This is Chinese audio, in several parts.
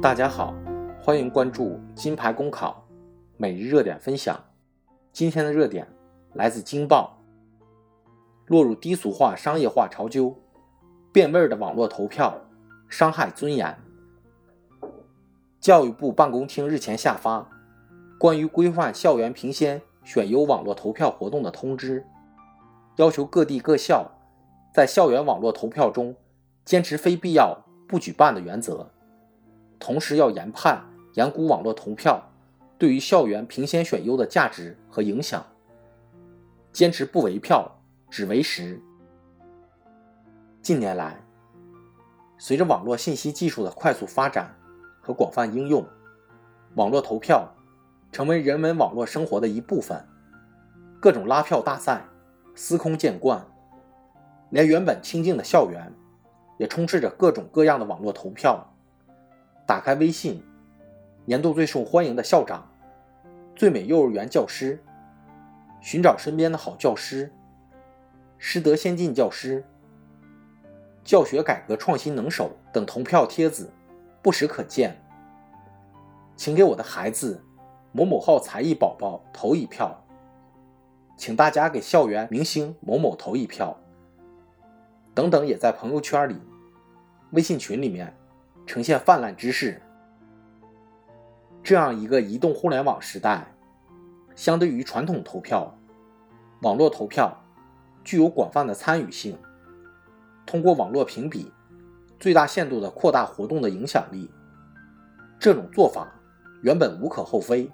大家好，欢迎关注金牌公考每日热点分享。今天的热点来自《京报》，落入低俗化、商业化潮纠，变味儿的网络投票伤害尊严。教育部办公厅日前下发《关于规范校园评先选优网络投票活动的通知》，要求各地各校在校园网络投票中坚持非必要不举办的原则。同时要研判、研估网络投票对于校园评先选优的价值和影响，坚持不为票，只为实。近年来，随着网络信息技术的快速发展和广泛应用，网络投票成为人们网络生活的一部分。各种拉票大赛司空见惯，连原本清静的校园也充斥着各种各样的网络投票。打开微信，年度最受欢迎的校长、最美幼儿园教师、寻找身边的好教师、师德先进教师、教学改革创新能手等投票帖子不时可见。请给我的孩子某某号才艺宝宝投一票，请大家给校园明星某某投一票，等等，也在朋友圈里、微信群里面。呈现泛滥之势。这样一个移动互联网时代，相对于传统投票，网络投票具有广泛的参与性，通过网络评比，最大限度的扩大活动的影响力。这种做法原本无可厚非，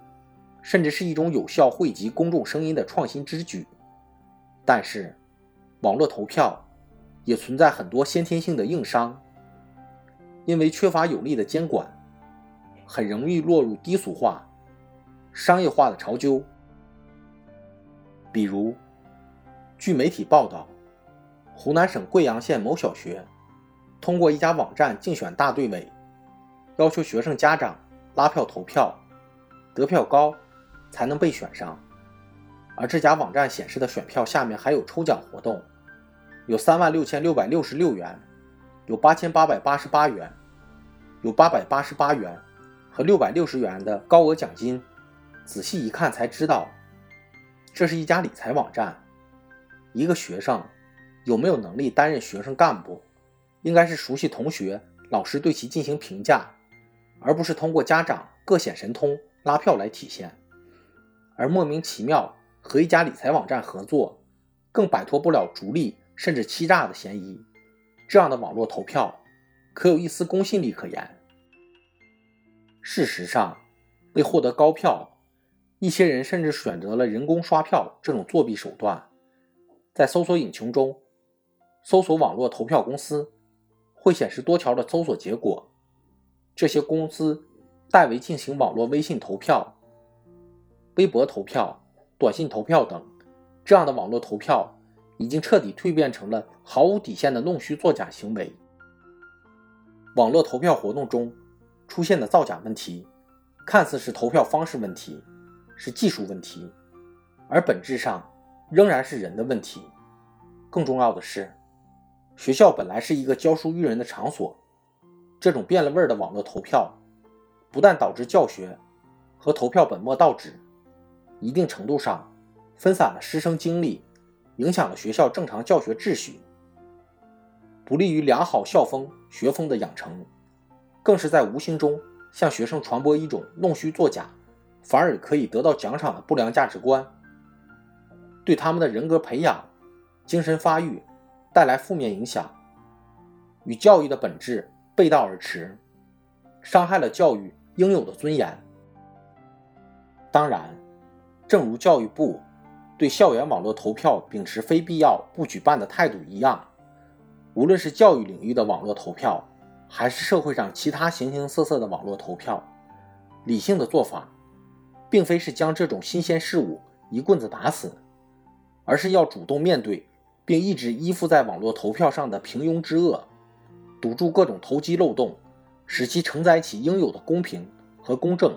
甚至是一种有效汇集公众声音的创新之举。但是，网络投票也存在很多先天性的硬伤。因为缺乏有力的监管，很容易落入低俗化、商业化的潮纠。比如，据媒体报道，湖南省贵阳县某小学通过一家网站竞选大队委，要求学生家长拉票投票，得票高才能被选上。而这家网站显示的选票下面还有抽奖活动，有三万六千六百六十六元。有八千八百八十八元，有八百八十八元和六百六十元的高额奖金。仔细一看才知道，这是一家理财网站。一个学生有没有能力担任学生干部，应该是熟悉同学、老师对其进行评价，而不是通过家长各显神通拉票来体现。而莫名其妙和一家理财网站合作，更摆脱不了逐利甚至欺诈的嫌疑。这样的网络投票，可有一丝公信力可言？事实上，为获得高票，一些人甚至选择了人工刷票这种作弊手段。在搜索引擎中搜索网络投票公司，会显示多条的搜索结果。这些公司代为进行网络微信投票、微博投票、短信投票等这样的网络投票。已经彻底蜕变成了毫无底线的弄虚作假行为。网络投票活动中出现的造假问题，看似是投票方式问题，是技术问题，而本质上仍然是人的问题。更重要的是，学校本来是一个教书育人的场所，这种变了味儿的网络投票，不但导致教学和投票本末倒置，一定程度上分散了师生精力。影响了学校正常教学秩序，不利于良好校风学风的养成，更是在无形中向学生传播一种弄虚作假，反而可以得到奖赏的不良价值观，对他们的人格培养、精神发育带来负面影响，与教育的本质背道而驰，伤害了教育应有的尊严。当然，正如教育部。对校园网络投票秉持非必要不举办的态度一样，无论是教育领域的网络投票，还是社会上其他形形色色的网络投票，理性的做法，并非是将这种新鲜事物一棍子打死，而是要主动面对，并一直依附在网络投票上的平庸之恶，堵住各种投机漏洞，使其承载起应有的公平和公正。